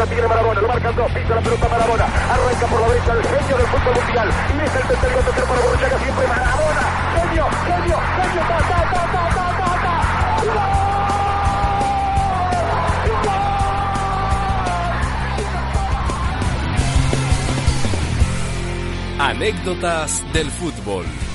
lo tiene Marabona, lo marcan dos, pisa la pelota Marabona, arranca por la derecha el genio del fútbol mundial, y es el tercero tercer para Borruchaga, siempre Marabona, genio, genio, genio, ta, ta, ta, ta, ta, ta, ta. Anécdotas del fútbol.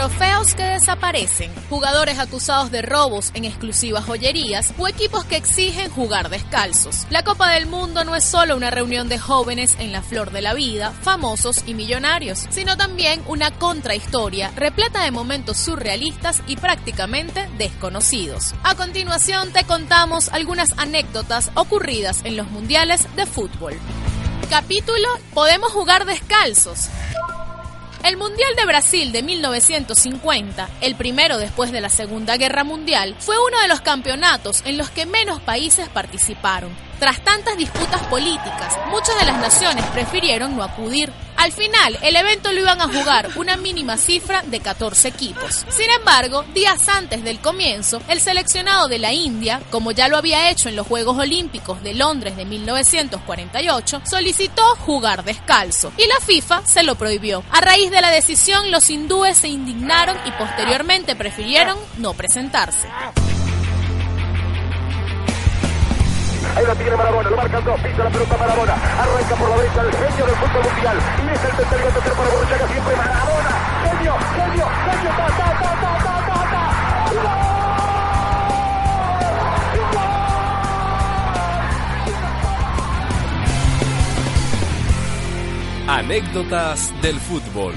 Trofeos que desaparecen, jugadores acusados de robos en exclusivas joyerías o equipos que exigen jugar descalzos. La Copa del Mundo no es solo una reunión de jóvenes en la flor de la vida, famosos y millonarios, sino también una contrahistoria repleta de momentos surrealistas y prácticamente desconocidos. A continuación te contamos algunas anécdotas ocurridas en los mundiales de fútbol. Capítulo Podemos jugar descalzos. El Mundial de Brasil de 1950, el primero después de la Segunda Guerra Mundial, fue uno de los campeonatos en los que menos países participaron. Tras tantas disputas políticas, muchas de las naciones prefirieron no acudir. Al final, el evento lo iban a jugar una mínima cifra de 14 equipos. Sin embargo, días antes del comienzo, el seleccionado de la India, como ya lo había hecho en los Juegos Olímpicos de Londres de 1948, solicitó jugar descalzo y la FIFA se lo prohibió. A raíz de la decisión, los hindúes se indignaron y posteriormente prefirieron no presentarse. Ahí lo tiene Marabona, lo marcan dos, pisa la pelota Marabona, arranca por la derecha el genio del fútbol mundial, y es el tercero tercer para Borruchaga, siempre Marabona, genio, genio, genio, ta, ta, ta, ta, ta, ta, ta. Anécdotas del fútbol.